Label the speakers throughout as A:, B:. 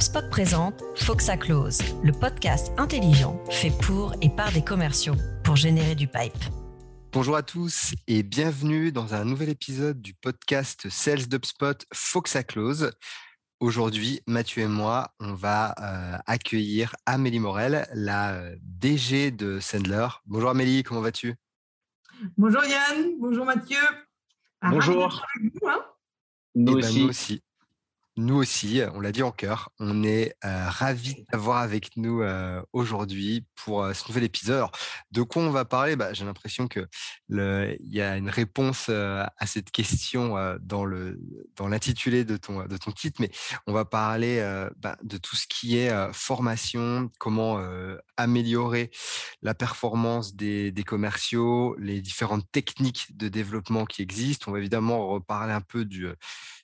A: HubSpot présente Foxa Close, le podcast intelligent fait pour et par des commerciaux pour générer du pipe.
B: Bonjour à tous et bienvenue dans un nouvel épisode du podcast Sales d'HubSpot Foxa Close. Aujourd'hui, Mathieu et moi, on va euh, accueillir Amélie Morel, la euh, DG de Sendler. Bonjour Amélie, comment vas-tu?
C: Bonjour Yann, bonjour Mathieu.
D: Bonjour.
C: Hein?
B: nous, eh ben, nous aussi. Nous aussi, on l'a dit en cœur, on est euh, ravis d'avoir avec nous aujourd'hui pour ce nouvel épisode. de quoi on va parler? Bah, J'ai l'impression qu'il y a une réponse à cette question dans, l'intitulé de ton, de ton titre, mais on va parler bah, de tout ce qui est formation, comment améliorer la performance des, commerciaux, les différentes techniques de développement qui existent. On va évidemment reparler un peu du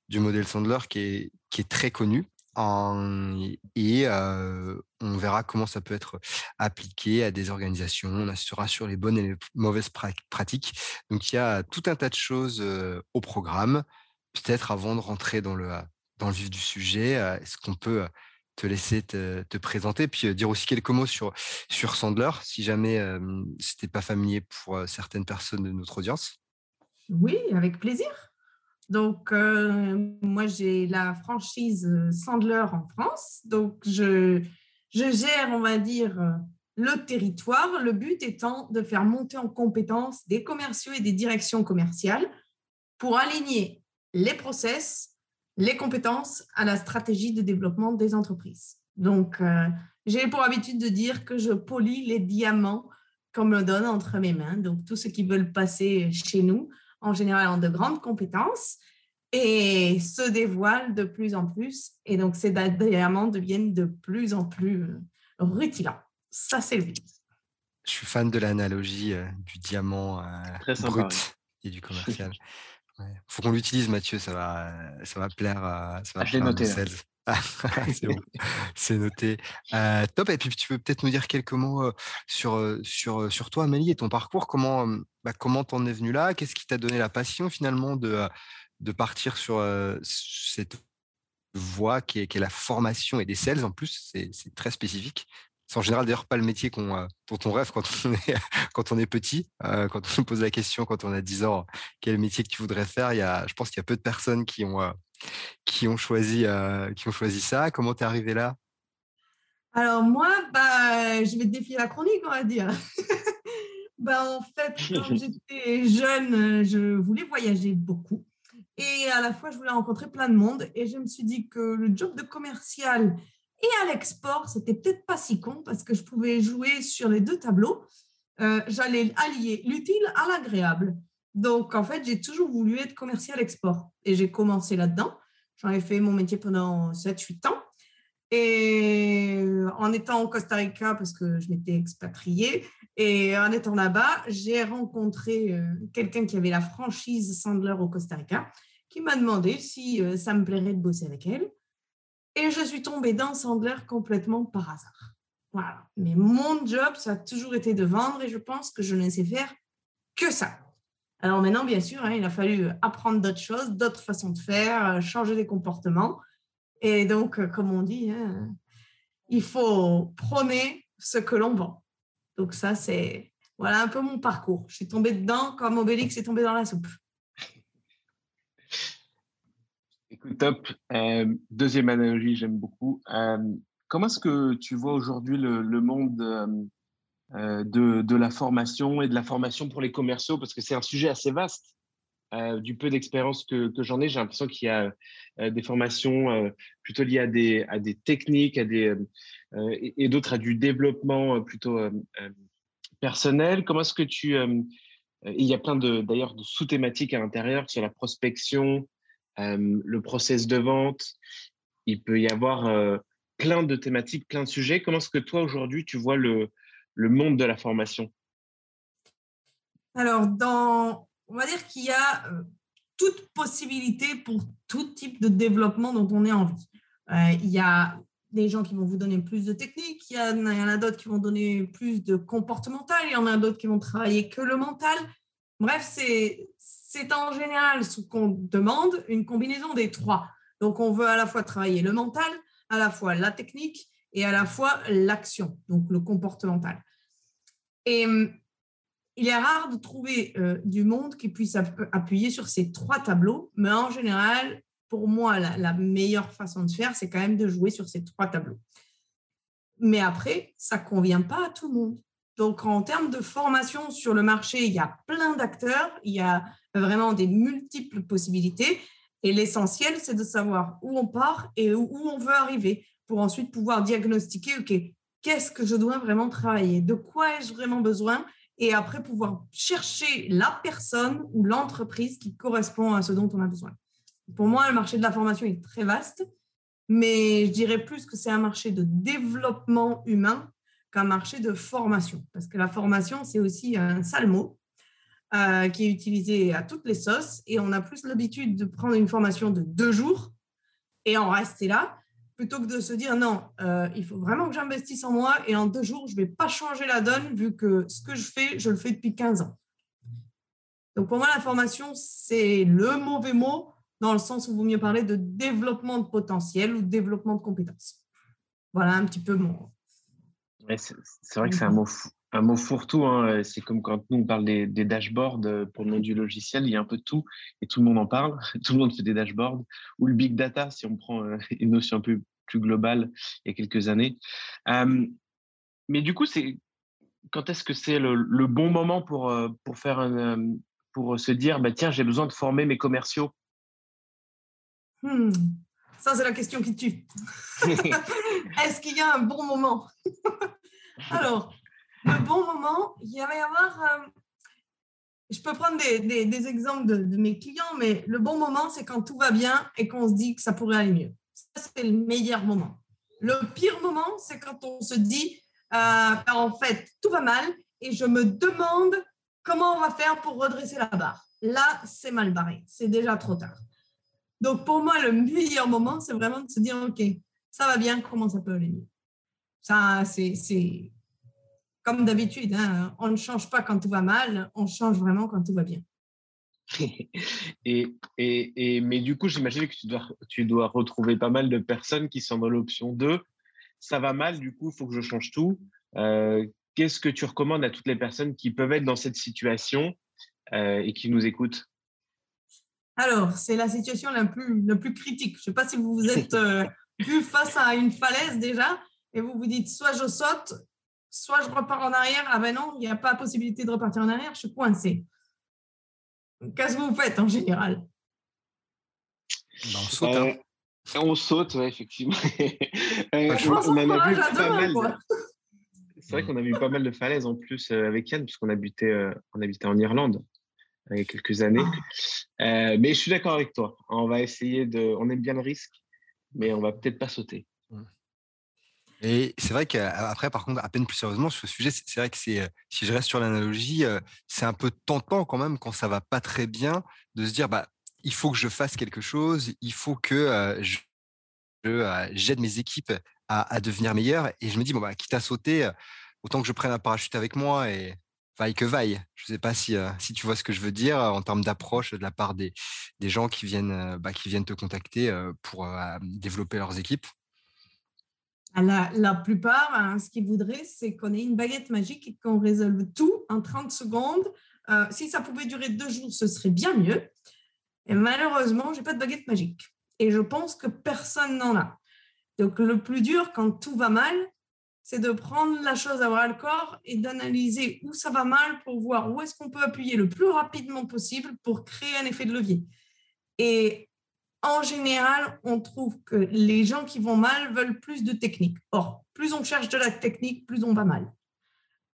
B: du modèle Sandler qui est, qui est très connu. et on verra comment ça peut être appliqué à des organisations. On assurera sur les bonnes et les mauvaises pratiques. Donc, il y a tout un tas de choses au programme. Peut-être avant de rentrer dans le, dans le vif du sujet, est-ce qu'on peut te laisser te, te, présenter, puis dire aussi quelques mots sur, sur Sandler, si jamais euh, ce n'était pas familier pour certaines personnes de notre audience?
C: Oui, avec plaisir. Donc, euh, moi, j'ai la franchise Sandler en France. Donc, je, je gère, on va dire, le territoire. Le but étant de faire monter en compétence des commerciaux et des directions commerciales pour aligner les process, les compétences à la stratégie de développement des entreprises. Donc, euh, j'ai pour habitude de dire que je polis les diamants qu'on me donne entre mes mains. Donc, tous ceux qui veulent passer chez nous en général ont de grandes compétences et se dévoilent de plus en plus. Et donc, ces diamants deviennent de plus en plus euh, rutilants. Ça, c'est le but.
B: Je suis fan de l'analogie euh, du diamant euh, brut et du commercial. Il faut qu'on l'utilise, Mathieu, ça va, ça va plaire, ça va
D: ah, noté,
B: c'est noté. top. Et puis tu peux peut-être nous dire quelques mots sur, toi, Amélie, et ton parcours. Comment bah, comment t'en es venu là? Qu'est-ce qui t'a donné la passion finalement de, de partir sur cette voie qui est, la formation et des sales en plus, c'est très spécifique. C'est en général d'ailleurs pas le métier qu'on, dont on rêve quand on est, quand on est petit. quand on se pose la question quand on a 10 ans, quel métier que tu voudrais faire, il y a, je pense qu'il y a peu de personnes qui ont, qui ont, choisi, qui ont choisi ça. Comment tu es arrivé là?
C: Alors moi, bah, je vais te défier la chronique, on va dire. bah, en fait, quand j'étais jeune, je voulais voyager beaucoup. Et à la fois, je voulais rencontrer plein de monde. Et je me suis dit que le job de commercial et à l'export, c'était peut-être pas si con parce que je pouvais jouer sur les deux tableaux. Euh, j'allais allier l'utile à l'agréable. Donc, en fait, j'ai toujours voulu être commercial export. Et j'ai commencé là-dedans. J'en ai fait mon métier pendant 7-8 ans. Et en étant au Costa Rica, parce que je m'étais expatriée, et en étant là-bas, j'ai rencontré euh, quelqu'un qui avait la franchise Sandler au Costa Rica qui m'a demandé si euh, ça me plairait de bosser avec elle. Et je suis tombée dans Sandler complètement par hasard. Voilà. Mais mon job, ça a toujours été de vendre et je pense que je ne sais faire que ça. Alors maintenant, bien sûr, hein, il a fallu apprendre d'autres choses, d'autres façons de faire, euh, changer des comportements. Et donc, euh, comme on dit, hein, il faut prôner ce que l'on vend. Donc ça, c'est voilà un peu mon parcours. Je suis tombée dedans comme Obélix est tombé dans la soupe.
D: Écoute, top. Euh, deuxième analogie, j'aime beaucoup. Euh, comment est-ce que tu vois aujourd'hui le, monde euh, de, de, la formation et de la formation pour les commerciaux? Parce que c'est un sujet assez vaste. du peu d'expérience que, j'en ai, j'ai l'impression qu'il y a des formations plutôt liées à des, à des techniques à des, et, et d'autres à du développement plutôt personnel. Comment est-ce que tu... il y a plein d'ailleurs de, de sous-thématiques à l'intérieur sur la prospection, le process de vente. Il peut y avoir plein de thématiques, plein de sujets. Comment est-ce que toi, aujourd'hui, tu vois le, le monde de la formation?
C: Alors, dans, on va dire qu'il y a toute possibilité pour tout type de développement dont on ait envie. il y a des gens qui vont vous donner plus de a, il y en a d'autres qui vont donner plus de comportemental, il y en a d'autres qui vont travailler que le mental. Bref, c'est c'est en général ce qu'on demande, une combinaison des trois. Donc, on veut à la fois travailler le mental, à la fois la technique et à la fois l'action, donc le comportemental. Et hum, il est rare de trouver euh, du monde qui puisse appuyer sur ces trois tableaux, mais en général, pour moi, la, meilleure façon de faire, c'est quand même de jouer sur ces trois tableaux. Mais après, ça ne convient pas à tout le monde. Donc, en termes de formation sur le marché, il y a plein d'acteurs, il y a vraiment des multiples possibilités. Et l'essentiel, c'est de savoir où on part et où on veut arriver pour ensuite pouvoir diagnostiquer, OK, qu'est-ce que je dois vraiment travailler? De quoi ai-je vraiment besoin? Et après, pouvoir chercher la personne ou l'entreprise qui correspond à ce dont on a besoin. Pour moi, le marché de la formation est très vaste, mais je dirais plus que c'est un marché de développement humain qu'un marché de formation. Parce que la formation, c'est aussi un sale mot euh, qui est utilisé à toutes les sauces. Et on a plus l'habitude de prendre une formation de deux jours et en rester là, plutôt que de se dire non, euh, il faut vraiment que j'investisse en moi et en deux jours, je ne vais pas changer la donne vu que ce que je fais, je le fais depuis 15 ans. Donc pour moi, la formation, c'est le mauvais mot dans le sens où vaut mieux parler de développement de potentiel ou développement de compétences. Voilà un petit peu mon.
D: C'est vrai que c'est un mot, un mot fourre-tout. Hein. C'est comme quand nous, on parle des, dashboards euh, pour le nom du logiciel, il y a un peu de tout et tout le monde en parle. Tout le monde fait des dashboards. Ou le big data, si on prend euh, une notion un peu plus globale il y a quelques années. mais du coup, c'est quand est-ce que c'est le, bon moment pour, euh, pour, faire pour se dire bah, tiens, j'ai besoin de former mes commerciaux?
C: Hmm. Ça, c'est la question qui tue. Est-ce qu'il y a un bon moment? Alors, le bon moment, il va y avoir. Euh, je peux prendre des, exemples de, mes clients, mais le bon moment, c'est quand tout va bien et qu'on se dit que ça pourrait aller mieux. Ça, c'est le meilleur moment. Le pire moment, c'est quand on se dit, euh, ben, en fait, tout va mal et je me demande comment on va faire pour redresser la barre. Là, c'est mal barré. C'est déjà trop tard. Donc, pour moi, le meilleur moment, c'est vraiment de se dire, OK, ça va bien, comment ça peut aller Ça, c'est comme d'habitude, hein, on ne change pas quand tout va mal, on change vraiment quand tout va bien.
D: et, et, mais du coup, j'imagine que tu dois, tu dois retrouver pas mal de personnes qui sont dans l'option 2. Ça va mal, du coup, il faut que je change tout. Euh, qu'est-ce que tu recommandes à toutes les personnes qui peuvent être dans cette situation euh, et qui nous écoutent?
C: Alors, c'est la situation la plus, la plus critique. Je ne sais pas si vous vous êtes euh, vu face à une falaise déjà et vous vous dites soit je saute, soit je repars en arrière. Ah ben non, il n'y a pas possibilité de repartir en arrière, je suis coincé. Qu'est-ce que vous faites en général?
B: Ben, On saute. Hein.
D: Euh, on saute, effectivement.
C: euh, on, en a vu pas mal.
D: C'est vrai qu'on a vu pas mal de falaises en plus avec Yann, puisqu'on habitait, on habitait en Irlande il y a quelques années. Ah. Euh, mais je suis d'accord avec toi. On va essayer de. On aime bien le risque, mais on va peut-être pas sauter.
B: Et c'est vrai qu'après, par contre, à peine plus sérieusement sur ce sujet, c'est vrai que c'est, euh, si je reste sur l'analogie, euh, c'est un peu tentant quand même quand ça va pas très bien de se dire, bah, il faut que je fasse quelque chose, il faut que je, j'aide mes équipes à, devenir meilleures. Et je me dis, bon, bah, quitte à sauter, autant que je prenne un parachute avec moi et, vaille que vaille. Je ne sais pas si, euh, si tu vois ce que je veux dire en termes d'approche de la part des, des gens qui viennent, euh, bah, qui viennent te contacter euh, pour développer leurs équipes.
C: Ah, la, la plupart, hein, ce qu'ils voudraient, c'est qu'on ait une baguette magique et qu'on résolve tout en 30 secondes. si ça pouvait durer deux jours, ce serait bien mieux. Et malheureusement, je n'ai pas de baguette magique. Et je pense que personne n'en a. Donc, le plus dur, quand tout va mal, c'est de prendre la chose à bras le corps et d'analyser où ça va mal pour voir où est-ce qu'on peut appuyer le plus rapidement possible pour créer un effet de levier. Et en général, on trouve que les gens qui vont mal veulent plus de technique. Or, plus on cherche de la technique, plus on va mal.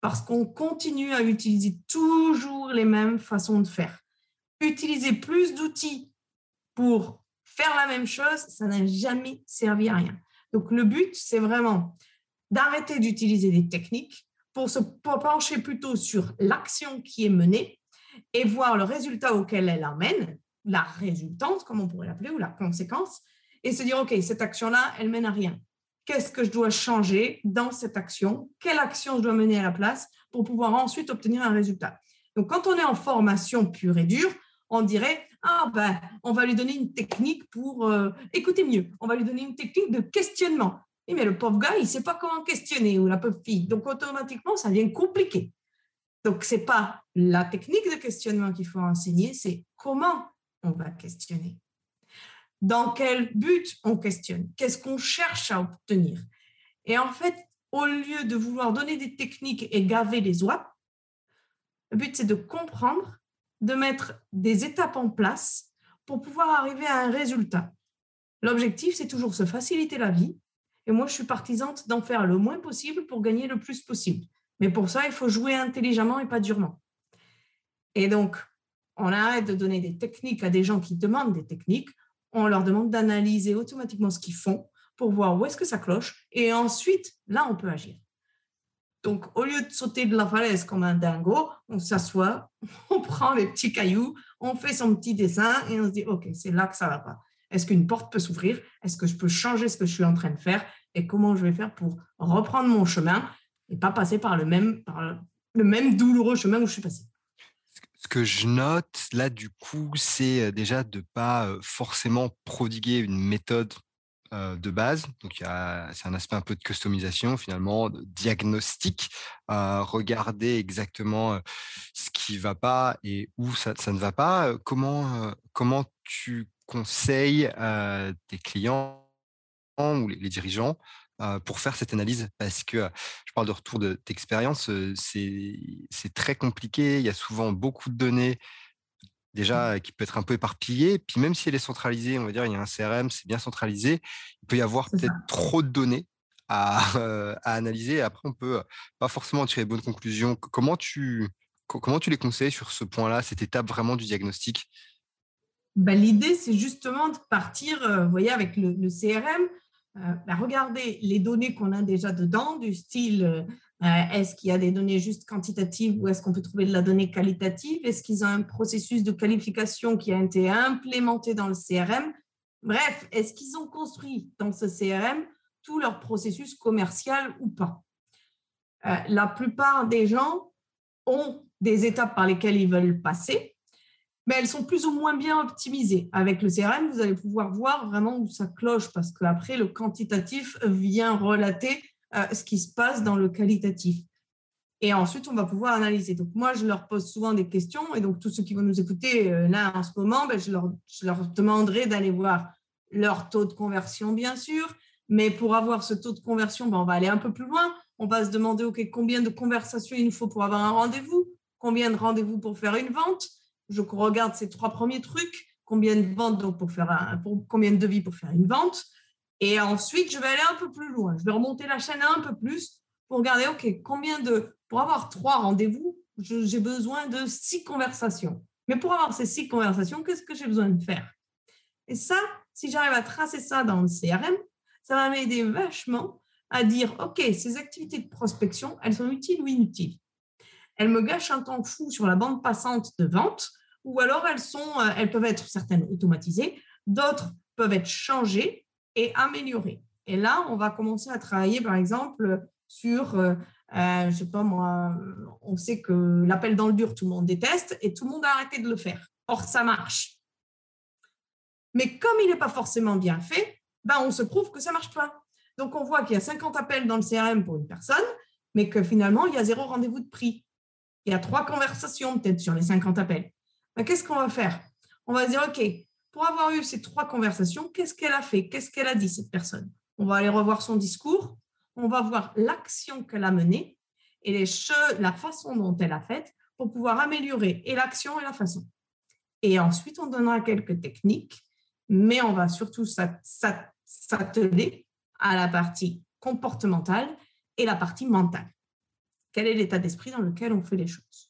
C: Parce qu'on continue à utiliser toujours les mêmes façons de faire. Utiliser plus d'outils pour faire la même chose, ça n'a jamais servi à rien. Donc, le but, c'est vraiment d'arrêter d'utiliser des techniques pour se pencher plutôt sur l'action qui est menée et voir le résultat auquel elle amène, la résultante, comme on pourrait l'appeler, ou la conséquence, et se dire, OK, cette action-là, elle mène à rien. Qu'est-ce que je dois changer dans cette action? Quelle action je dois mener à la place pour pouvoir ensuite obtenir un résultat? Donc, quand on est en formation pure et dure, on dirait, ah ben, on va lui donner une technique pour euh, écouter mieux. On va lui donner une technique de questionnement. Mais le pauvre gars, il ne sait pas comment questionner ou la pauvre fille. Donc, automatiquement, ça devient compliqué. Donc, ce n'est pas la technique de questionnement qu'il faut enseigner, c'est comment on va questionner. Dans quel but on questionne? Qu'est-ce qu'on cherche à obtenir? Et en fait, au lieu de vouloir donner des techniques et gaver les oies, le but, c'est de comprendre, de mettre des étapes en place pour pouvoir arriver à un résultat. L'objectif, c'est toujours se faciliter la vie. Et moi, je suis partisante d'en faire le moins possible pour gagner le plus possible. Mais pour ça, il faut jouer intelligemment et pas durement. Et donc, on arrête de donner des techniques à des gens qui demandent des techniques. On leur demande d'analyser automatiquement ce qu'ils font pour voir où est-ce que ça cloche. Et ensuite, là, on peut agir. Donc, au lieu de sauter de la falaise comme un dingo, on s'assoit, on prend les petits cailloux, on fait son petit dessin et on se dit, OK, c'est là que ça va pas. Est-ce qu'une porte peut s'ouvrir? Est-ce que je peux changer ce que je suis en train de faire? Et comment je vais faire pour reprendre mon chemin et pas passer par le même, par le même douloureux chemin où je suis passé
B: ce que je note là, du coup, c'est déjà de ne pas forcément prodiguer une méthode de base. Donc, c'est un aspect un peu de customisation, finalement, de diagnostic. regarder exactement ce qui ne va pas et où ça, ça, ne va pas. Comment, comment tu conseilles tes clients ou les dirigeants pour faire cette analyse? Parce que je parle de retour d'expérience, c'est très compliqué. Il y a souvent beaucoup de données déjà mmh. qui peut être un peu éparpillées. Puis même si elle est centralisée, on va dire il y a un CRM, c'est bien centralisé, il peut y avoir peut-être trop de données à, à, analyser. Après, on peut pas forcément tirer de bonnes conclusions. Comment tu, comment tu les conseilles sur ce point-là, cette étape vraiment du diagnostic?
C: Bah, L'idée, c'est justement de partir, vous voyez, avec le, le CRM, euh, bah, regardez les données qu'on a déjà dedans, du style euh, est-ce qu'il y a des données juste quantitatives ou est-ce qu'on peut trouver de la donnée qualitative? Est-ce qu'ils ont un processus de qualification qui a été implémenté dans le CRM Bref, est-ce qu'ils ont construit dans ce CRM tout leur processus commercial ou pas? Euh, La plupart des gens ont des étapes par lesquelles ils veulent passer mais elles sont plus ou moins bien optimisées. Avec le CRM, vous allez pouvoir voir vraiment où ça cloche parce qu'après, le quantitatif vient relater euh, ce qui se passe dans le qualitatif. Et ensuite, on va pouvoir analyser. Donc, moi, je leur pose souvent des questions. Et donc, tous ceux qui vont nous écouter euh, là en ce moment, ben, je, leur, demanderai d'aller voir leur taux de conversion, bien sûr. Mais pour avoir ce taux de conversion, ben, on va aller un peu plus loin. On va se demander, OK, combien de conversations il nous faut pour avoir un rendez-vous? Combien de rendez-vous pour faire une vente? Je regarde ces trois premiers trucs, combien de ventes donc pour faire un, combien de devis pour faire une vente. Et ensuite, je vais aller un peu plus loin. Je vais remonter la chaîne un peu plus pour regarder, OK, combien de, pour avoir trois rendez-vous, j'ai besoin de six conversations. Mais pour avoir ces six conversations, qu'est-ce que j'ai besoin de faire? Et ça, si j'arrive à tracer ça dans le CRM, ça va m'aider vachement à dire, OK, ces activités de prospection, elles sont utiles ou inutiles? Elles me gâchent un temps fou sur la bande passante de vente ou alors elles, sont, euh, elles peuvent être certaines automatisées, d'autres peuvent être changées et améliorées. Et là, on va commencer à travailler, par exemple, sur, euh, euh, je sais pas moi, on sait que l'appel dans le dur, tout le monde déteste et tout le monde a arrêté de le faire. Or, ça marche. Mais comme il n'est pas forcément bien fait, ben, on se prouve que ça ne marche pas. Donc, on voit qu'il y a 50 appels dans le CRM pour une personne, mais que finalement, il y a zéro rendez-vous de prix. Il y a trois conversations peut-être sur les 50 appels. Ben, qu'est-ce qu'on va faire? On va dire, OK, pour avoir eu ces trois conversations, qu'est-ce qu'elle a fait? Qu'est-ce qu'elle a dit, cette personne? On va aller revoir son discours, on va voir l'action qu'elle a menée et la façon dont elle a faite pour pouvoir améliorer et l'action et la façon. Et ensuite, on donnera quelques techniques, mais on va surtout s'atteler à la partie comportementale et la partie mentale. Quel est l'état d'esprit dans lequel on fait les choses?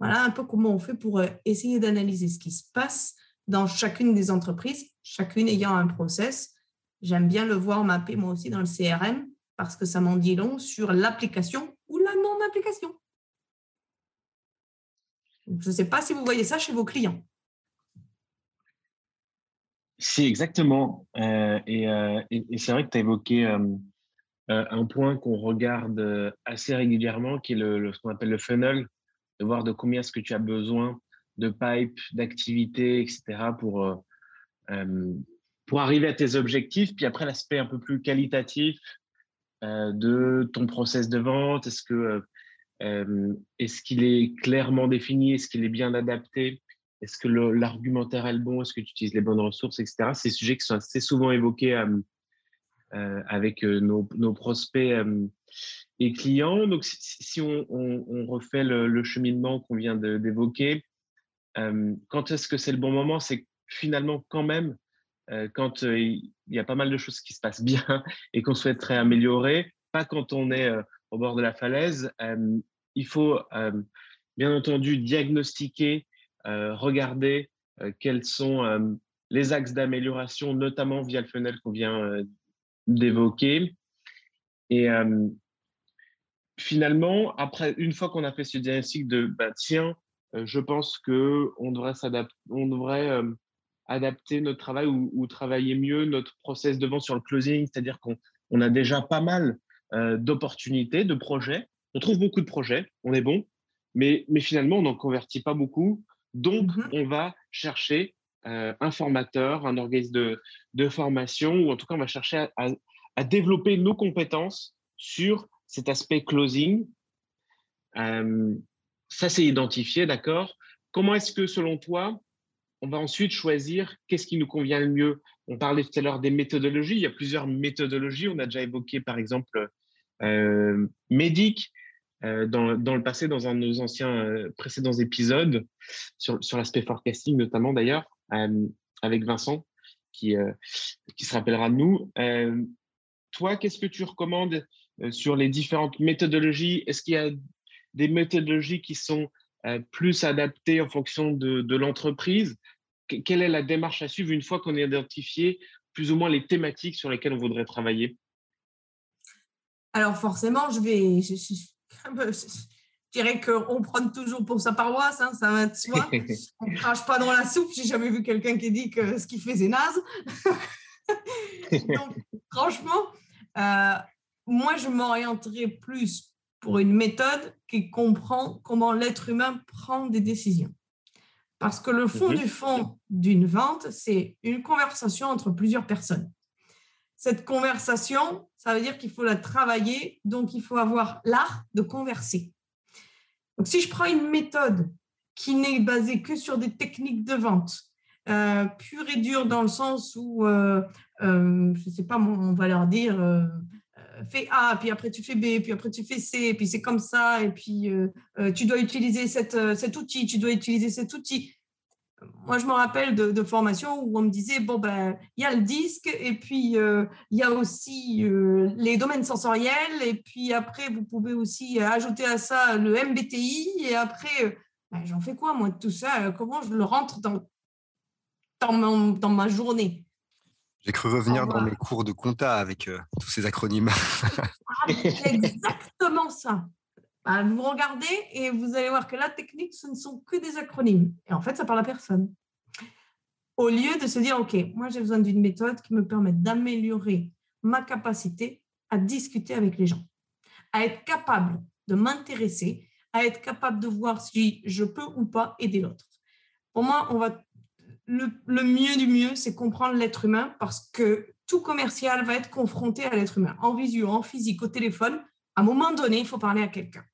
C: Voilà un peu comment on fait pour euh, essayer d'analyser ce qui se passe dans chacune des entreprises, chacune ayant un process. J'aime bien le voir mappé moi aussi dans le CRM parce que ça m'en dit long sur l'application ou la non-application. Je ne sais pas si vous voyez ça chez vos clients.
D: C'est exactement. Euh, euh, et, c'est vrai que tu as évoqué un point qu'on regarde assez régulièrement, qui est le, ce qu'on appelle le funnel de voir de combien est-ce que tu as besoin de pipe, d'activité, etc. pour, pour arriver à tes objectifs. Puis après, l'aspect un peu plus qualitatif de ton process de vente. Est-ce est-ce qu'il est clairement défini Est-ce qu'il est bien adapté Est-ce que l'argumentaire est le bon Est-ce que tu utilises les bonnes ressources, etc. C'est des sujets qui sont assez souvent évoqués avec nos, nos prospects et clients. Donc, si, on, refait le, cheminement qu'on vient d'évoquer, euh, quand est-ce que c'est le bon moment? C'est finalement quand même euh, quand euh, il y a pas mal de choses qui se passent bien et qu'on souhaiterait améliorer, pas quand on est au bord de la falaise. il faut bien entendu diagnostiquer, regarder quels sont les axes d'amélioration, notamment via le funnel qu'on vient d'évoquer. Et finalement, après, une fois qu'on a fait ce diagnostic de bah, tiens, euh, je pense qu'on devrait, on devrait euh, adapter notre travail ou, travailler mieux notre process de vente sur le closing, c'est-à-dire qu'on a déjà pas mal euh, d'opportunités, de projets. On trouve beaucoup de projets, on est bon, mais, mais finalement, on n'en convertit pas beaucoup. Donc, mmh on va chercher un formateur, un organisme de, formation, ou en tout cas, on va chercher à, développer nos compétences sur cet aspect closing. Euh, ça, c'est identifié, d'accord Comment est-ce que, selon toi, on va ensuite choisir qu'est-ce qui nous convient le mieux? On parlait tout à l'heure des méthodologies. Il y a plusieurs méthodologies. On a déjà évoqué, par exemple, euh, Médic euh, dans, le passé, dans un de nos anciens euh, précédents épisodes, sur l'aspect forecasting notamment d'ailleurs, avec Vincent, qui, qui se rappellera de nous. toi, qu'est-ce que tu recommandes euh, sur les différentes méthodologies? Est-ce qu'il y a des méthodologies qui sont euh, plus adaptées en fonction de, l'entreprise? Quelle est la démarche à suivre une fois qu'on a identifié plus ou moins les thématiques sur lesquelles on voudrait travailler?
C: Alors forcément, je vais... dirais qu'on prend toujours pour sa paroisse, hein, ça va de soi. on ne crache pas dans la soupe. J'ai jamais vu quelqu'un qui dit que ce qu'il fait, c'est naze. Donc, franchement, euh, moi, je m'orienterai plus pour une méthode qui comprend comment l'être humain prend des décisions. Parce que le fond mhm. du fond d'une vente, c'est une conversation entre plusieurs personnes. Cette conversation, ça veut dire qu'il faut la travailler, donc il faut avoir l'art de converser. Donc si je prends une méthode qui n'est basée que sur des techniques de vente, euh, pure et dure dans le sens où, euh, euh, je ne sais pas, on va leur dire, fais A, puis après tu fais B, puis après tu fais C, puis c'est comme ça, et puis tu dois utiliser cet outil, tu dois utiliser cet outil. Moi, je me rappelle de, de formations où on me disait, bon, ben, il y a le disque, et puis il y a aussi les domaines sensoriels, et puis après, vous pouvez aussi ajouter à ça le MBTI, et après, ben, j'en fais quoi, moi, de tout ça? Comment je le rentre dans, dans, dans ma journée?
B: J'ai cru revenir dans mes cours de compta avec euh, tous ces acronymes.
C: Ah, exactement ça. Bah, vous regardez et vous allez voir que la technique, ce ne sont que des acronymes. Et en fait, ça parle à personne. Au lieu de se dire, OK, moi j'ai besoin d'une méthode qui me permette d'améliorer ma capacité à discuter avec les gens, à être capable de m'intéresser, à être capable de voir si je peux ou pas aider l'autre. Pour moi, on va le, mieux du mieux, c'est comprendre l'être humain parce que tout commercial va être confronté à l'être humain, en visio, en physique, au téléphone. À un moment donné, il faut parler à quelqu'un.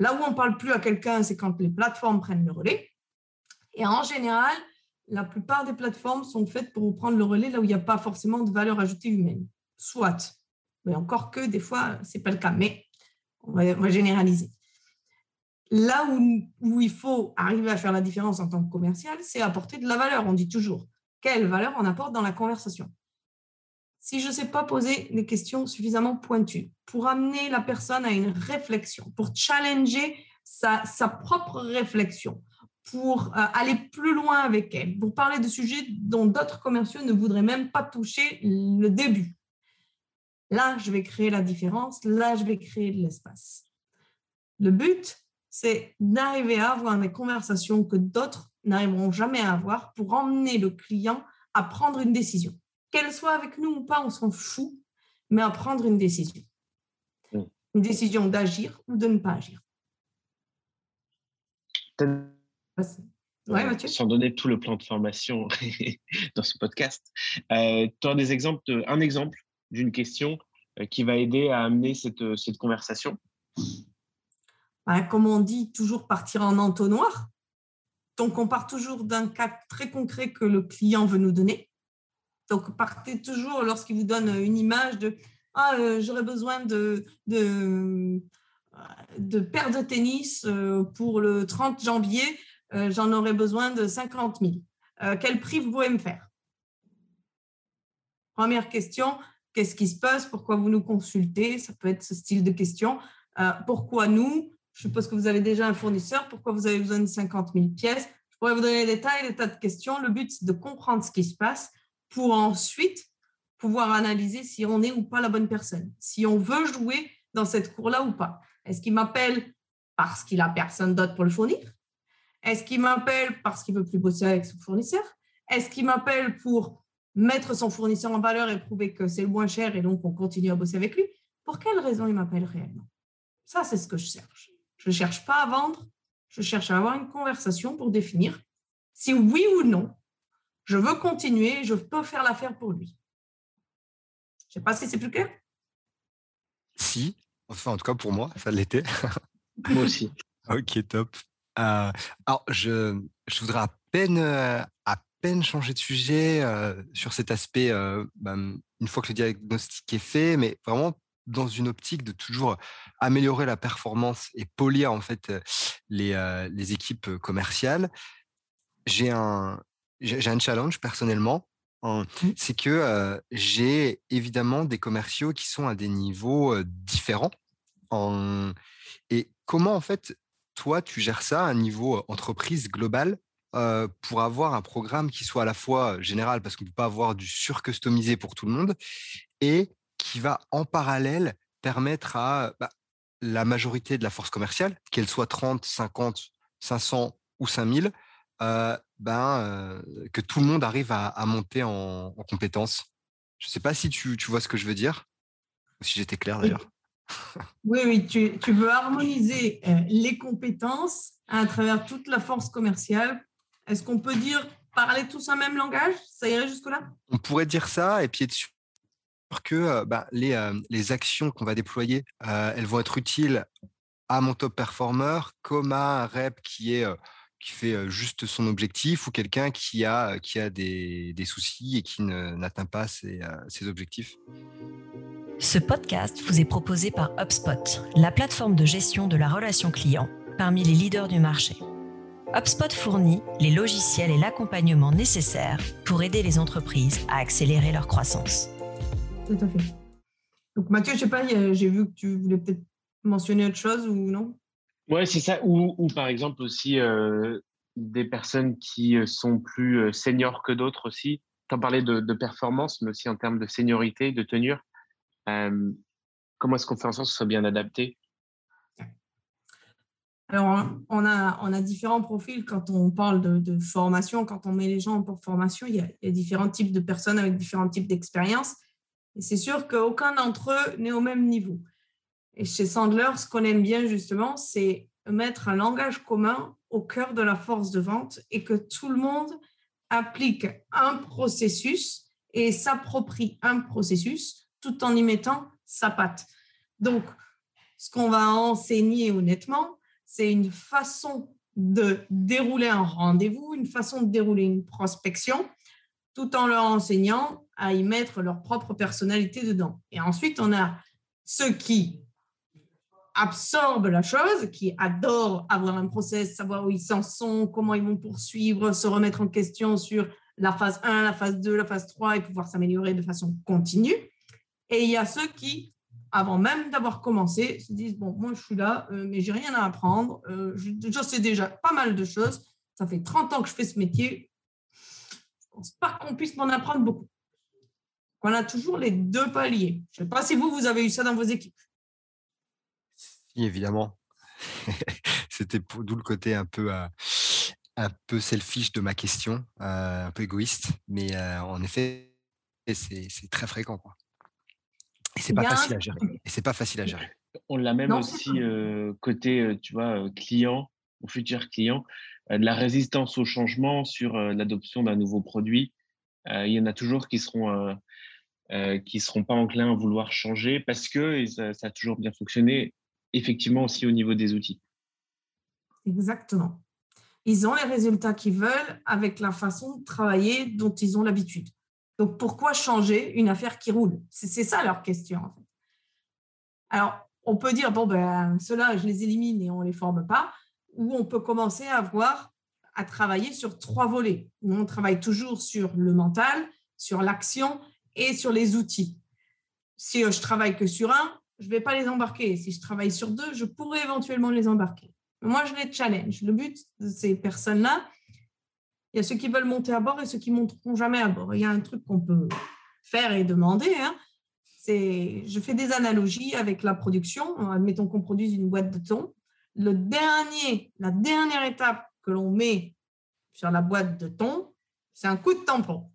C: Là où on ne parle plus à quelqu'un, c'est quand les plateformes prennent le relais. Et en général, la plupart des plateformes sont faites pour prendre le relais là où il n'y a pas forcément de valeur ajoutée humaine. Soit. Mais encore que des fois, ce n'est pas le cas. Mais on va généraliser. Là où, il faut arriver à faire la différence en tant que commercial, c'est apporter de la valeur. On dit toujours quelle valeur on apporte dans la conversation? Si je ne sais pas poser des questions suffisamment pointues pour amener la personne à une réflexion, pour challenger sa, propre réflexion, pour euh, aller plus loin avec elle, pour parler de sujets dont d'autres commerciaux ne voudraient même pas toucher le début. Là, je vais créer la différence, là, je vais créer de l'espace. Le but, c'est d'arriver à avoir des conversations que d'autres n'arriveront jamais à avoir pour emmener le client à prendre une décision. Qu'elle soit avec nous ou pas, on s'en fout, mais à prendre une décision. Mm. Une décision d'agir ou de ne pas agir.
D: sans donner tout le plan de formation dans ce podcast. tu as des exemples, un exemple d'une question qui va aider à amener cette, cette conversation?
C: Bah, Comme on dit, toujours partir en entonnoir. Donc, on part toujours d'un cas très concret que le client veut nous donner. Donc, partez toujours lorsqu'il vous donne une image de Ah, euh, j'aurais besoin de, de, de paires de tennis euh, pour le 30 janvier, euh, j'en aurais besoin de 50 000. quel prix vous pouvez me faire? Première question, qu'est-ce qui se passe? Pourquoi vous nous consultez? Ça peut être ce style de question. pourquoi nous? Je suppose que vous avez déjà un fournisseur. Pourquoi vous avez besoin de 50 000 pièces? Je pourrais vous donner des détails, des tas de questions. Le but, c'est de comprendre ce qui se passe pour ensuite pouvoir analyser si on est ou pas la bonne personne, si on veut jouer dans cette cour-là ou pas. Est-ce qu'il m'appelle parce qu'il a personne d'autre pour le fournir? Est-ce qu'il m'appelle parce qu'il veut plus bosser avec son fournisseur? Est-ce qu'il m'appelle pour mettre son fournisseur en valeur et prouver que c'est le moins cher et donc on continue à bosser avec lui? Pour quelle raison il m'appelle réellement? Ça, c'est ce que je cherche. Je ne cherche pas à vendre, je cherche à avoir une conversation pour définir si oui ou non, je veux continuer, je peux faire l'affaire pour lui. Je ne sais pas si c'est plus clair.
B: Si, enfin en tout cas pour moi, ça l'était.
D: moi aussi.
B: ok, top. Euh, alors, je, je, voudrais à peine, euh, à peine changer de sujet euh, sur cet aspect, bah, une fois que le diagnostic est fait, mais vraiment dans une optique de toujours améliorer la performance et polir en fait les, les équipes commerciales, j'ai un, j'ai un challenge personnellement. Mmh. C'est que j'ai évidemment des commerciaux qui sont à des niveaux différents. Et comment en fait toi tu gères ça à un niveau entreprise global pour avoir un programme qui soit à la fois général parce qu'on ne peut pas avoir du surcustomisé pour tout le monde et qui va en parallèle permettre à bah, la majorité de la force commerciale, qu'elle soit 30, 50, 500 ou 5000, euh, ben, euh, que tout le monde arrive à, monter en, compétences. Je ne sais pas si tu, vois ce que je veux dire, ou si j'étais clair d'ailleurs.
C: Oui, oui, tu, tu veux harmoniser euh, les compétences à travers toute la force commerciale. Est-ce qu'on peut dire parler tous un même langage? Ça irait jusque-là?
B: On pourrait dire ça et puis être sûr que bah, les, les, actions qu'on va déployer, elles vont être utiles à mon top performer comme à un rep qui est qui fait juste son objectif ou quelqu'un qui a, qui a des, des soucis et qui n'atteint pas ses, ses, objectifs?
A: Ce podcast vous est proposé par HubSpot, la plateforme de gestion de la relation client parmi les leaders du marché. HubSpot fournit les logiciels et l'accompagnement nécessaires pour aider les entreprises à accélérer leur croissance.
C: Tout à fait. Donc Mathieu, je ne sais pas, j'ai vu que tu voulais peut-être mentionner autre chose ou non?
D: Oui, c'est ça. Ou, par exemple aussi euh, des personnes qui euh, sont plus euh, seniors que d'autres aussi. Tu en parlais de, performance, mais aussi en termes de seniorité, de tenure. comment est-ce qu'on fait en sorte que ce soit bien adapté?
C: Alors, on a, on a différents profils quand on parle de, formation, quand on met les gens pour formation, il y, a, il y a différents types de personnes avec différents types d'expériences. Et c'est sûr qu'aucun d'entre eux n'est au même niveau. Et chez Sandler, ce qu'on aime bien justement, c'est mettre un langage commun au cœur de la force de vente et que tout le monde applique un processus et s'approprie un processus tout en y mettant sa patte. Donc, ce qu'on va enseigner honnêtement, c'est une façon de dérouler un rendez-vous, une façon de dérouler une prospection, tout en leur enseignant à y mettre leur propre personnalité dedans. Et ensuite, on a ceux qui absorbent la chose, qui adorent avoir un process, savoir où ils s'en sont, comment ils vont poursuivre, se remettre en question sur la phase 1, la phase 2, la phase 3 et pouvoir s'améliorer de façon continue. Et il y a ceux qui, avant même d'avoir commencé, se disent, bon, moi je suis là, euh, mais j'ai rien à apprendre, euh, je, sais déjà pas mal de choses, ça fait 30 ans que je fais ce métier, je pense pas qu'on puisse m'en apprendre beaucoup. On a toujours les deux paliers. Je ne sais pas si vous, vous avez eu ça dans vos équipes
B: évidemment. C'était d'où le côté un peu, euh, un peu selfish de ma question, euh, un peu égoïste, mais euh, en effet, c'est très fréquent. Quoi. Et c'est pas facile à gérer. Et c'est pas facile à gérer.
D: On l'a même aussi côté, tu vois, client ou futur client. de la résistance au changement, sur l'adoption d'un nouveau produit. il y en a toujours qui seront qui seront pas enclins à vouloir changer parce que ça, ça, a toujours bien fonctionné, effectivement aussi au niveau des outils.
C: Exactement. Ils ont les résultats qu'ils veulent avec la façon de travailler dont ils ont l'habitude. Donc pourquoi changer une affaire qui roule? C'est ça leur question en fait. Alors on peut dire bon ben ceux-là je les élimine et on les forme pas ou on peut commencer à voir à travailler sur trois volets. on travaille toujours sur le mental, sur l'action et sur les outils. Si je travaille que sur un, je ne vais pas les embarquer. Si je travaille sur deux, je pourrais éventuellement les embarquer. Moi, je les challenge. Le but de ces personnes-là, il y a ceux qui veulent monter à bord et ceux qui ne monteront jamais à bord. Il y a un truc qu'on peut faire et demander. Hein. C'est, je fais des analogies avec la production. Admettons qu'on produise une boîte de thon le dernier, la dernière étape que l'on met sur la boîte de thon, c'est un coup de tampon.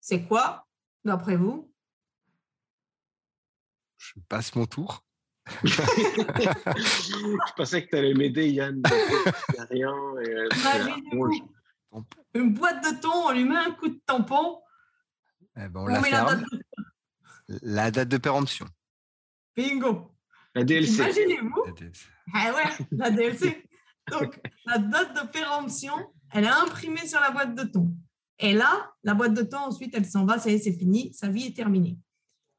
C: C'est quoi, d'après vous?
B: Je passe mon tour.
D: je pensais que tu allais m'aider, Yann. rien. Euh,
C: une boîte de thon, on lui met un coup de tampon.
B: Eh ben, on, la met la date, de... la date de péremption.
C: Bingo.
D: La DLC.
C: Imaginez-vous. Ah ouais, la DLC. Donc, la date de péremption, elle est imprimée sur la boîte de thon. Et là, la boîte de thon, ensuite, elle s'en va, ça y est, c'est fini, sa vie est terminée.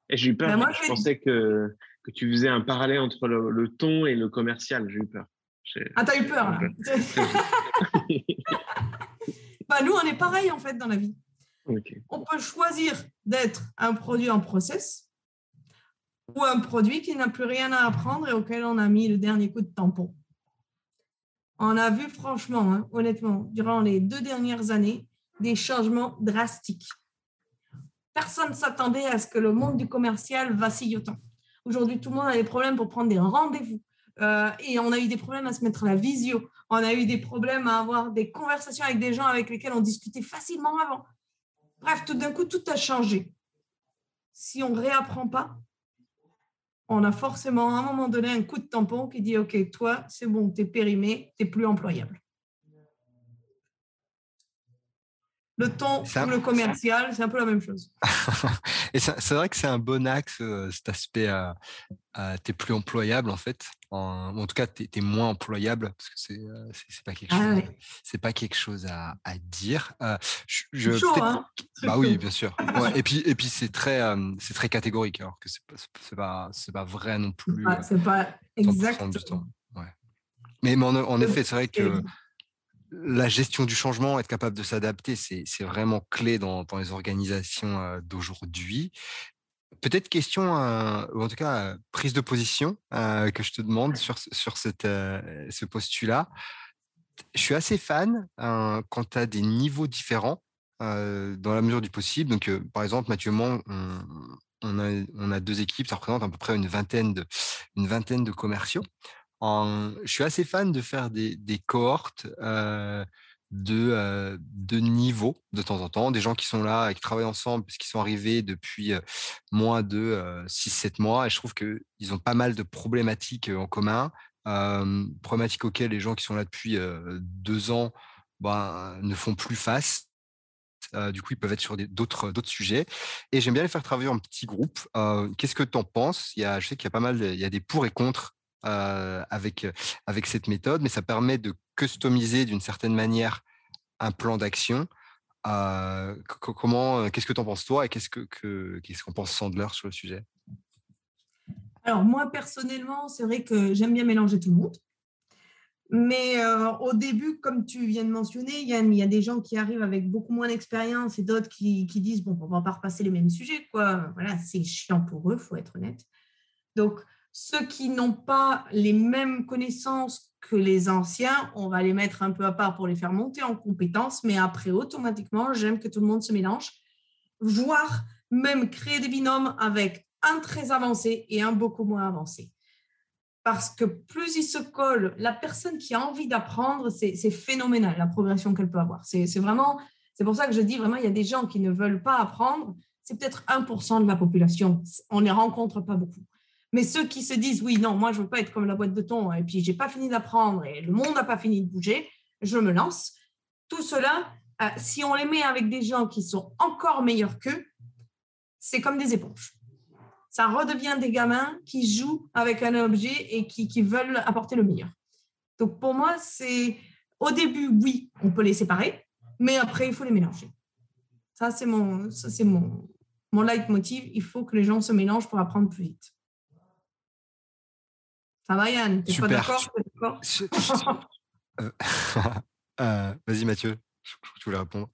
D: Et j'ai eu peur, ben, moi, je, pensais que, que tu faisais un parallèle entre le, le thon et le commercial, j'ai eu peur.
C: Ah, t'as eu peur, là. bah, nous, on est pareil, en fait, dans la vie. On peut choisir d'être un produit en process ou un produit qui n'a plus rien à apprendre et auquel on a mis le dernier coup de tampon. On a vu franchement, hein, honnêtement, durant les deux dernières années, des changements drastiques. Personne ne s'attendait à ce que le monde du commercial vacille autant. Aujourd'hui, tout le monde a des problèmes pour prendre des rendez-vous. Euh, et on a eu des problèmes à se mettre à la visio. On a eu des problèmes à avoir des conversations avec des gens avec lesquels on discutait facilement avant. Bref, tout d'un coup, tout a changé. Si on ne réapprend pas, on a forcément à un moment donné un coup de tampon qui dit OK, toi, c'est bon, tu es périmé, tu n'es plus employable. Le temps ou le commercial, c'est un peu la même chose.
B: et c'est vrai que c'est un bon axe, euh, cet aspect, euh, euh, tu n'es plus employable en fait. En, en tout cas, tu es, moins employable parce que c'est euh, pas quelque ah chose, c'est pas quelque chose à, à dire.
C: je, chaud, hein
B: bah oui, bien sûr. et puis et puis c'est très c'est très catégorique alors que c'est pas c'est pas, pas vrai non plus.
C: c'est pas exactement.
B: Ouais. Mais, mais en, en effet, c'est vrai que la gestion du changement, être capable de s'adapter, c'est vraiment clé dans, les organisations d'aujourd'hui. Peut-être question, ou en tout cas prise de position que je te demande sur, sur cette, ce postulat. Je suis assez fan hein, quand tu as des niveaux différents dans la mesure du possible. Donc, par exemple, Mathieu Mont, on, a, on, a, deux équipes, ça représente à peu près une vingtaine de, une vingtaine de commerciaux je suis assez fan de faire des, cohortes de, de niveaux de temps en temps, des gens qui sont là et qui travaillent ensemble parce qu'ils sont arrivés depuis moins de 6-7 mois et je trouve qu'ils ont pas mal de problématiques en commun, problématiques auxquelles les gens qui sont là depuis deux ans ben, ne font plus face. du coup, ils peuvent être sur d'autres sujets. Et j'aime bien les faire travailler en petits groupes. Qu'est-ce que tu en penses? Il y a, Je sais qu'il y a pas mal, il y a des pour et contre euh, avec, avec cette méthode, mais ça permet de customiser d'une certaine manière un plan d'action. Euh, comment, euh, qu'est-ce que tu en penses toi et qu'est-ce que, qu'est-ce qu'on pense Sandler sur le sujet?
C: Alors moi personnellement, c'est vrai que j'aime bien mélanger tout le monde. Mais au début, comme tu viens de mentionner, Yann, il y a des gens qui arrivent avec beaucoup moins d'expérience et d'autres qui, qui, disent bon, on va pas repasser les mêmes sujets, quoi. Voilà, c'est chiant pour eux, faut être honnête. Donc, ceux qui n'ont pas les mêmes connaissances que les anciens, on va les mettre un peu à part pour les faire monter en compétences, mais après, automatiquement, j'aime que tout le monde se mélange, voire même créer des binômes avec un très avancé et un beaucoup moins avancé. Parce que plus ils se collent, la personne qui a envie d'apprendre, c'est phénoménal la progression qu'elle peut avoir. C'est vraiment, c'est pour ça que je dis vraiment, il y a des gens qui ne veulent pas apprendre. C'est peut-être 1% de la population. On ne les rencontre pas beaucoup. Mais ceux qui se disent, oui, non, moi, je ne veux pas être comme la boîte de thon, et puis j'ai pas fini d'apprendre, et le monde n'a pas fini de bouger, je me lance. Tout cela, euh, si on les met avec des gens qui sont encore meilleurs qu'eux, c'est comme des éponges. Ça redevient des gamins qui jouent avec un objet et qui, qui veulent apporter le meilleur. Donc pour moi, c'est au début, oui, on peut les séparer, mais après, il faut les mélanger. Ça, c'est mon, mon, mon leitmotiv. Il faut que les gens se mélangent pour apprendre plus vite. Ça va, Yann
B: Tu pas d'accord euh, euh, Vas-y, Mathieu. Je, voulais répondre.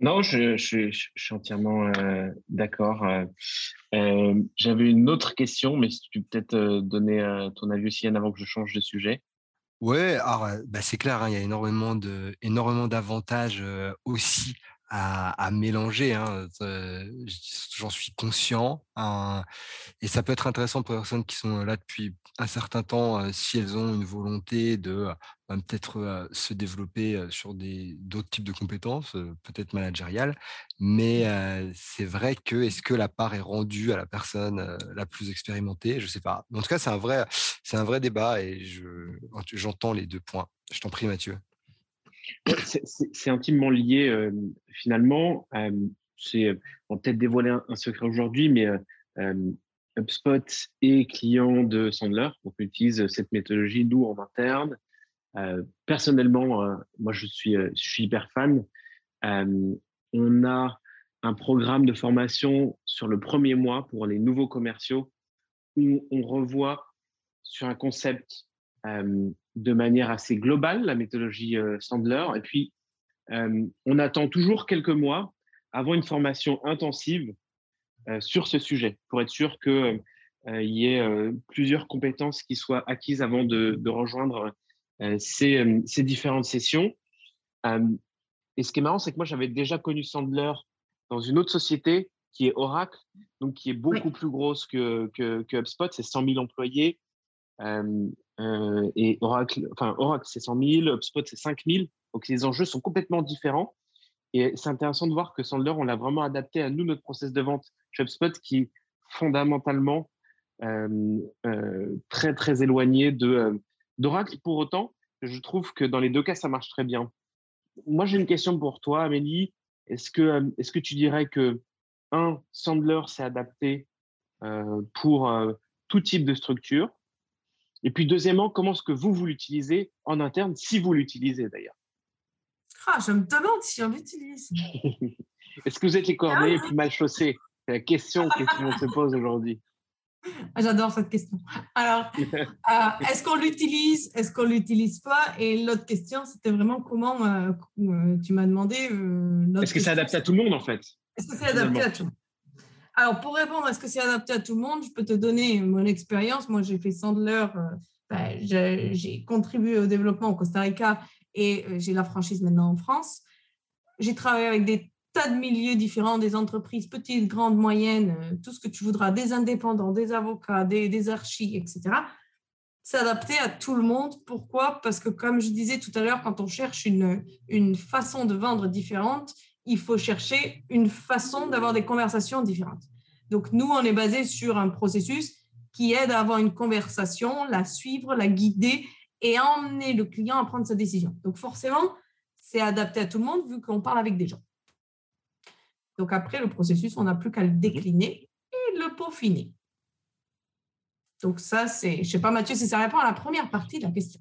D: Non, je, je, suis entièrement euh, d'accord. J'avais une autre question, mais si tu peux peut-être donner ton avis aussi, Yann, avant que je change de sujet.
B: Ouais, alors bah, c'est clair, hein, il y a énormément de, énormément d'avantages aussi à, mélanger. Hein, J'en suis conscient. Hein, et ça peut être intéressant pour les personnes qui sont là depuis un certain temps, si elles ont une volonté de bah, peut-être se développer sur d'autres types de compétences, peut-être managériales. Mais c'est vrai que est-ce que la part est rendue à la personne la plus expérimentée? Je ne sais pas. En tout cas, c'est un vrai, c'est un vrai débat et j'entends les deux points. Je t'en prie, Mathieu.
D: C'est intimement lié euh, finalement. Euh, c'est, on peut-être dévoiler un, secret aujourd'hui, mais euh, HubSpot est client de Sandler, donc on utilise cette méthodologie nous en interne. personnellement, moi je suis hyper fan. on a un programme de formation sur le premier mois pour les nouveaux commerciaux où on revoit sur un concept de manière assez globale, la méthodologie euh, Sandler. Et puis, euh, on attend toujours quelques mois avant une formation intensive euh, sur ce sujet pour être sûr qu'il y ait plusieurs compétences qui soient acquises avant de, rejoindre ces, différentes sessions. et ce qui est marrant, c'est que moi, j'avais déjà connu Sandler dans une autre société qui est Oracle, donc qui est beaucoup plus grosse que, que, que HubSpot, c'est 100 000 employés. Euh, et Oracle, enfin, Oracle, c'est 100 000, HubSpot, c'est 5 000. Donc, les enjeux sont complètement différents. Et c'est intéressant de voir que Sandler, on l'a vraiment adapté à nous, notre process de vente chez HubSpot, qui est fondamentalement euh, euh, très, très éloigné d'Oracle. Pour autant, je trouve que dans les deux cas, ça marche très bien. Moi, j'ai une question pour toi, Amélie. Est-ce que, est-ce que tu dirais que, un, Sandler s'est adapté pour tout type de structure? Et puis, deuxièmement, comment est-ce que vous, vous l'utilisez en interne, si vous l'utilisez d'ailleurs?
C: Ah, Je me demande si on l'utilise.
D: est-ce que vous êtes les coordonnées les plus mal chaussés C'est la question que tout le monde se pose aujourd'hui.
C: Ah, j'adore cette question. Alors, euh, est-ce qu'on l'utilise Est-ce qu'on ne l'utilise pas? Et l'autre question, c'était vraiment comment euh, euh, tu m'as demandé.
D: est-ce que c'est adapté à tout le monde en fait
C: Est-ce que c'est adapté à tout le monde? Alors, pour répondre à ce que c'est adapté à tout le monde, je peux te donner mon expérience. Moi, j'ai fait Sandler, euh, ben, j'ai contribué au développement au Costa Rica et euh, j'ai la franchise maintenant en France. J'ai travaillé avec des tas de milieux différents, des entreprises petites, grandes, moyennes, euh, tout ce que tu voudras, des indépendants, des avocats, des, archis, etc. C'est adapté à tout le monde. Pourquoi? Parce que, comme je disais tout à l'heure, quand on cherche une, une façon de vendre différente, il faut chercher une façon d'avoir des conversations différentes. Donc, nous, on est basé sur un processus qui aide à avoir une conversation, la suivre, la guider et emmener le client à prendre sa décision. Donc, forcément, c'est adapté à tout le monde vu qu'on parle avec des gens. Donc, après le processus, on n'a plus qu'à le décliner et le peaufiner. Donc, ça, c'est, je ne sais pas, Mathieu, si ça répond à la première partie de la question.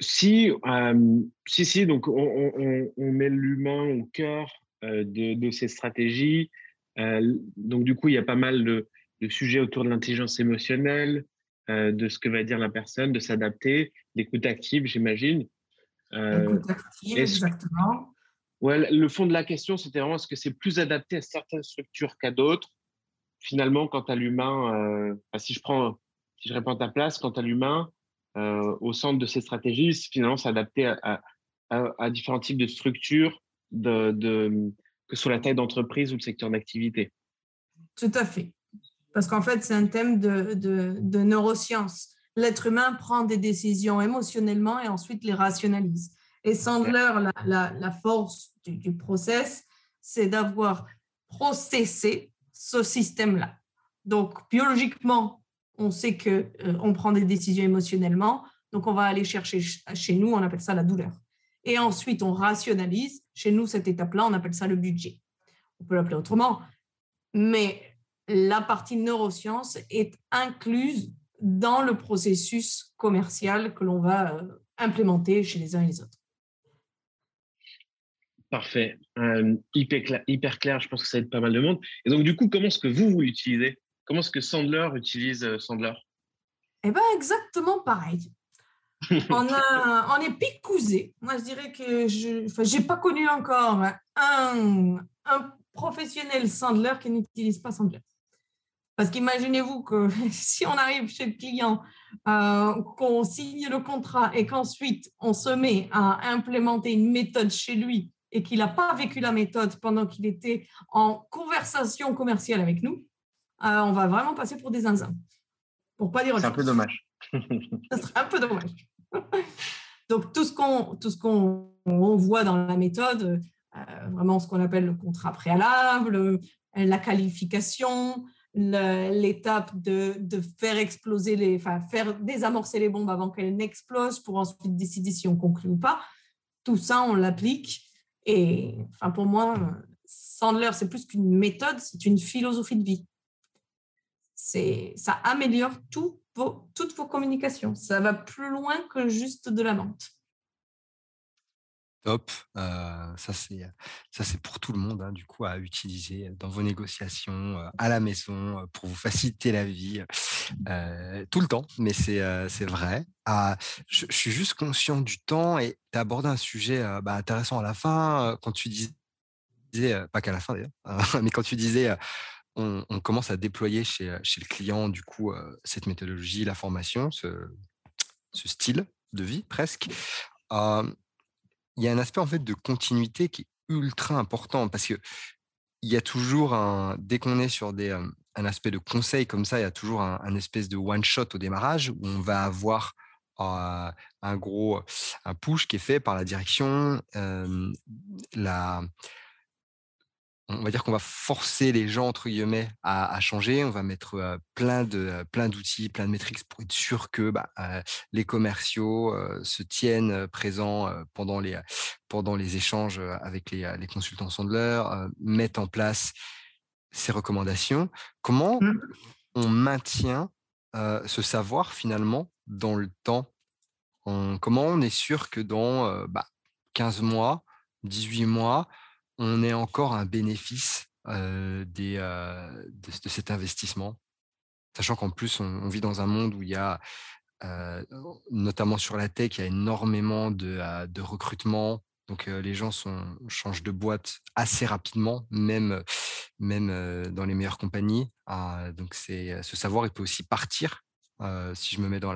D: Si, euh, si, si, donc on, met l'humain au cœur euh, de, ces stratégies. Euh, donc, du coup, il y a pas mal de, sujets autour de l'intelligence émotionnelle, de ce que va dire la personne, de s'adapter, l'écoute active, j'imagine.
C: L'écoute active, exactement.
D: Ouais, le fond de la question, c'était vraiment est-ce que c'est plus adapté à certaines structures qu'à d'autres? Finalement, quant à l'humain, si je prends, si je réponds à ta place, quant à l'humain, euh, au centre de ces stratégies, finalement s'adapter à, à, différents types de structures, de, de, que soit la taille d'entreprise ou le secteur d'activité.
C: Tout à fait. Parce qu'en fait, c'est un thème de, de, de neurosciences. L'être humain prend des décisions émotionnellement et ensuite les rationalise. Et Sandler, la, la, la force du, du process, c'est d'avoir processé ce système-là. Donc, biologiquement, on sait qu'on euh, on prend des décisions émotionnellement, donc on va aller chercher chez nous, on appelle ça la douleur. Et ensuite, on rationalise. Chez nous, cette étape-là, on appelle ça le budget. On peut l'appeler autrement. Mais la partie neurosciences est incluse dans le processus commercial que l'on va euh, implémenter chez les uns et les autres.
D: Parfait. Euh, hyper, clair, hyper, clair, je pense que ça aide pas mal de monde. Et donc, du coup, comment est-ce que vous, vous l'utilisez? Comment est-ce que Sandler utilise euh, Sandler?
C: Eh bien, exactement pareil. On, a, on est picousé. Moi, je dirais que je n'ai pas connu encore un, un professionnel Sandler qui n'utilise pas Sandler. Parce qu'imaginez-vous que si on arrive chez le client, euh, qu'on signe le contrat et qu'ensuite on se met à implémenter une méthode chez lui et qu'il n'a pas vécu la méthode pendant qu'il était en conversation commerciale avec nous, euh, on va vraiment passer pour des zinzins. Pour pas dire
D: C'est un peu dommage.
C: Ça serait un peu dommage. Donc tout ce qu'on tout ce qu'on voit dans la méthode, euh, vraiment ce qu'on appelle le contrat préalable, la qualification, l'étape de, de, faire exploser les, enfin faire désamorcer les bombes avant qu'elles n'explosent pour ensuite décider si on conclut ou pas. Tout ça, on l'applique et enfin, pour moi, Sandler, c'est plus qu'une méthode, c'est une philosophie de vie. Ça améliore tout toutes vos communications. Ça va plus loin que juste de la vente.
B: Top. Euh, ça, c'est, ça, c'est pour tout le monde, hein, du coup, à utiliser dans vos négociations, euh, à la maison, euh, pour vous faciliter la vie tout le temps. Mais c'est, c'est vrai. Ah, je, suis juste conscient du temps et tu as abordé un sujet bah, intéressant à la fin quand tu disais, pas qu'à la fin d'ailleurs, mais quand tu disais on, commence à déployer chez, chez le client, du coup, cette méthodologie, la formation, ce, style de vie presque. Il y a un aspect en fait de continuité qui est ultra important parce que il y a toujours un dès qu'on est sur un aspect de conseil comme ça, il y a toujours un, espèce de one shot au démarrage où on va avoir un gros un push qui est fait par la direction, la on va dire qu'on va forcer les gens entre guillemets à, changer. On va mettre plein de plein d'outils, plein de métriques pour être sûr que bah, les commerciaux se tiennent présents pendant les pendant les échanges avec les, les consultants Sandler, mettent en place ces recommandations. Comment mmh. on maintient ce savoir finalement dans le temps? Comment on est sûr que dans 15 bah, mois, 18 mois, on est encore un bénéfice de, cet investissement, sachant qu'en plus, on, vit dans un monde où il y a, notamment sur la tech, il y a énormément de, recrutement. Donc les gens changent de boîte assez rapidement, même, même dans les meilleures compagnies. Ah, donc c'est, ce savoir, il peut aussi partir. si je me mets dans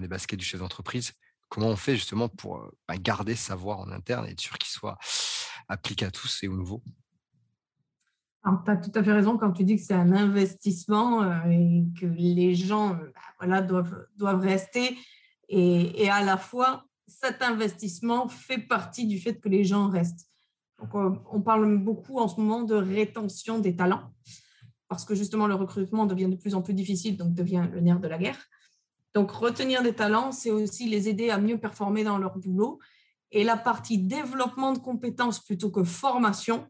B: les baskets du chef d'entreprise, comment on fait justement pour bah, garder ce savoir en interne et être sûr qu'il soit appliqué à tous et aux nouveaux
C: tu as tout à fait raison quand tu dis que c'est un investissement euh, et que les gens euh, bah, voilà, doivent, doivent rester. Et, à la fois, cet investissement fait partie du fait que les gens restent. Donc, on parle beaucoup en ce moment de rétention des talents parce que justement, le recrutement devient de plus en plus difficile, donc devient le nerf de la guerre. Donc, retenir des talents, c'est aussi les aider à mieux performer dans leur boulot. Et la partie développement de compétences plutôt que formation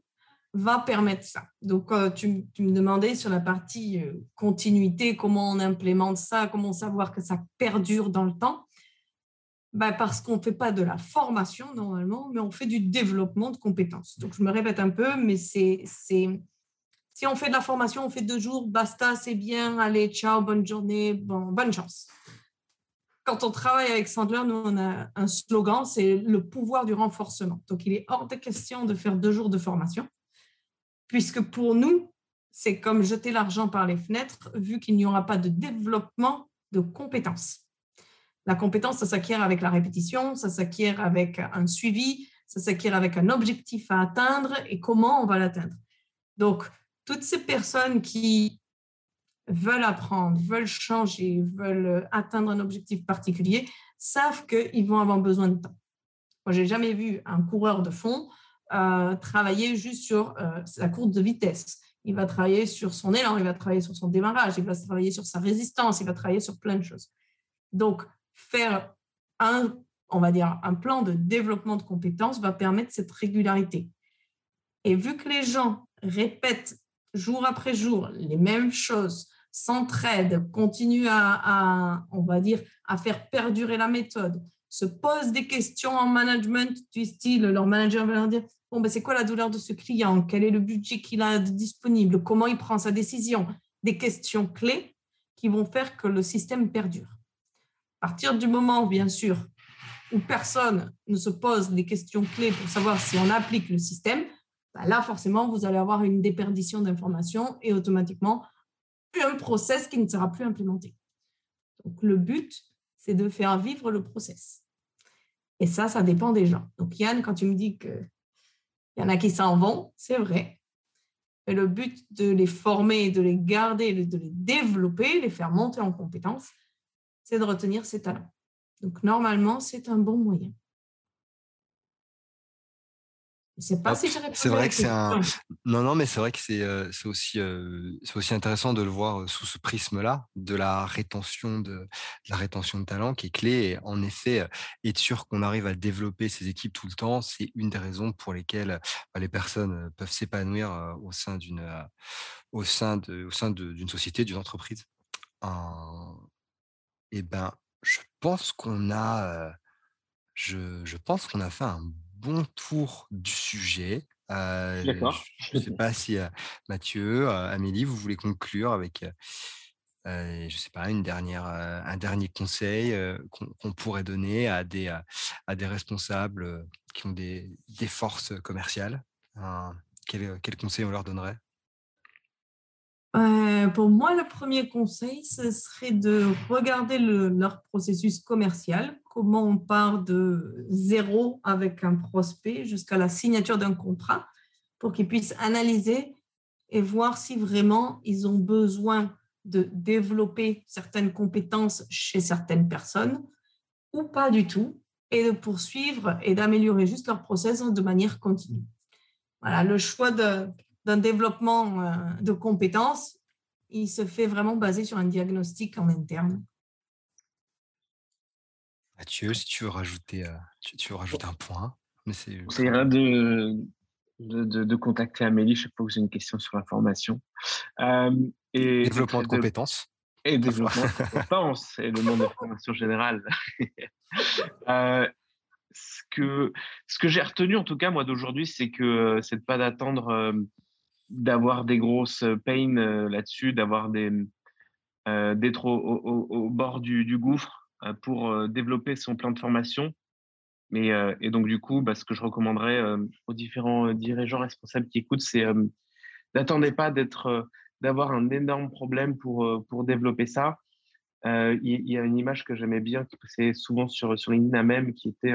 C: va permettre ça. Donc, euh, tu, me demandais sur la partie euh, continuité, comment on implémente ça, comment savoir que ça perdure dans le temps. Ben, parce qu'on ne fait pas de la formation normalement, mais on fait du développement de compétences. Donc, je me répète un peu, mais c'est si on fait de la formation, on fait deux jours, basta, c'est bien, allez, ciao, bonne journée, bon, bonne chance. Quand on travaille avec Sandler, nous, on a un slogan, c'est le pouvoir du renforcement. Donc, il est hors de question de faire deux jours de formation, puisque pour nous, c'est comme jeter l'argent par les fenêtres, vu qu'il n'y aura pas de développement de compétences. La compétence, ça s'acquiert avec la répétition, ça s'acquiert avec un suivi, ça s'acquiert avec un objectif à atteindre et comment on va l'atteindre. Donc, toutes ces personnes qui veulent apprendre, veulent changer, veulent atteindre un objectif particulier, savent qu'ils vont avoir besoin de temps. Moi, j'ai jamais vu un coureur de fond euh, travailler juste sur euh, sa courbe de vitesse. Il va travailler sur son élan, il va travailler sur son démarrage, il va travailler sur sa résistance, il va travailler sur plein de choses. Donc, faire un on va dire, un plan de développement de compétences va permettre cette régularité. Et vu que les gens répètent jour après jour les mêmes choses, s'entraident, continuent à, on va dire, à faire perdurer la méthode, se posent des questions en management du style, leur manager va leur dire, bon, ben, c'est quoi la douleur de ce client? Quel est le budget qu'il a disponible? Comment il prend sa décision Des questions clés qui vont faire que le système perdure. À partir du moment, bien sûr, où personne ne se pose des questions clés pour savoir si on applique le système, ben là, forcément, vous allez avoir une déperdition d'informations et automatiquement un process qui ne sera plus implémenté. Donc, le but, c'est de faire vivre le process. Et ça, ça dépend des gens. Donc, Yann, quand tu me dis qu'il y en a qui s'en vont, c'est vrai. Mais le but de les former, de les garder, de les développer, les faire monter en compétences, c'est de retenir ces talents. Donc, normalement, c'est un bon moyen.
B: C'est pas si C'est vrai que c'est un. Non, non, mais c'est vrai que c'est aussi, c'est aussi intéressant de le voir sous ce prisme-là, de la rétention de, la rétention de talent qui est clé. Et en effet, être sûr qu'on arrive à développer ces équipes tout le temps, c'est une des raisons pour lesquelles bah, les personnes peuvent s'épanouir au sein d'une au sein de, au sein d'une société, d'une entreprise. et ben, je pense qu'on a, je, je pense qu'on a fait un bon tour du sujet.
D: Euh, D'accord.
B: Je ne sais pas si Mathieu, Amélie, vous voulez conclure avec, je sais pas, une dernière, un dernier conseil qu'on pourrait donner à des, à des responsables qui ont des, des forces commerciales? quel, quel conseil on leur donnerait?
C: Pour moi, le premier conseil, ce serait de regarder leur processus commercial, comment on part de zéro avec un prospect jusqu'à la signature d'un contrat, pour qu'ils puissent analyser et voir si vraiment ils ont besoin de développer certaines compétences chez certaines personnes ou pas du tout, et de poursuivre et d'améliorer juste leur process de manière continue. Voilà, le choix d'un développement euh, de compétences, il se fait vraiment basé sur un diagnostic en interne.
B: Mathieu, si tu veux rajouter, euh, tu, veux rajouter un point.
D: Mais c'est de, de, de, contacter Amélie chaque fois que j'ai une question sur la formation.
B: Euh, et développement de, compétences.
D: Et développement de compétences et le monde de formation générale. Euh, ce que, ce que j'ai retenu, en tout cas, moi, d'aujourd'hui, c'est que c'est de pas d'attendre d'avoir des grosses peines là-dessus, d'avoir des d'être au, bord du, gouffre pour développer son plan de formation. Et, et donc, du coup, bah, ce que je recommanderais aux différents dirigeants responsables qui écoutent, c'est n'attendez pas d'avoir un énorme problème pour, pour développer ça. Il y, a une image que j'aimais bien, qui passait souvent sur, sur LinkedIn même, qui était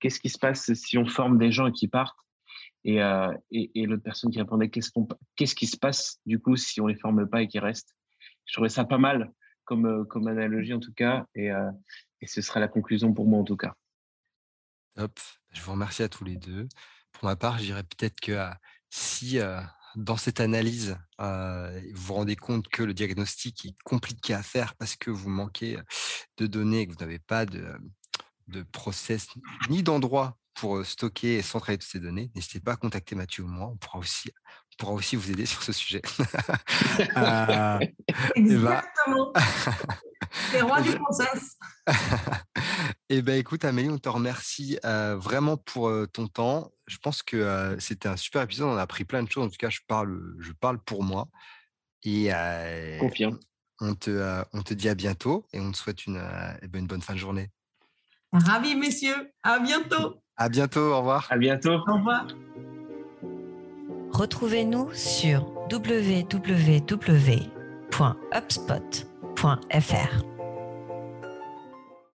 D: qu'est-ce qui se passe si on forme des gens et qui partent? Euh, et, et, l'autre personne qui répondait qu'est-ce, qui se passe du coup si on les forme pas et qu'ils restent? Je trouvais ça pas mal comme, euh, comme analogie en tout cas, et, euh, et, ce sera la conclusion pour moi en tout cas.
B: Top, je vous remercie à tous les deux. Pour ma part, je dirais peut-être que si dans cette analyse, vous vous rendez compte que le diagnostic est compliqué à faire parce que vous manquez de données, que vous n'avez pas de, de process ni d'endroit pour stocker et centraliser toutes ces données, n'hésitez pas à contacter Mathieu ou moi. On pourra aussi, pourra aussi vous aider sur ce sujet.
C: euh, Exactement. C'est roi du process.
B: Eh bien, écoute, Amélie, on te remercie vraiment pour ton temps. Je pense que c'était un super épisode. On a appris plein de choses. En tout cas, je parle, je parle pour moi. Et
D: Confirme.
B: On te, on te dit à bientôt et on te souhaite une, eh ben, une bonne fin de journée.
C: Ravi, messieurs. À bientôt.
B: À bientôt, au revoir.
D: À bientôt.
C: Au revoir.
A: Retrouvez-nous sur www.upspot.fr.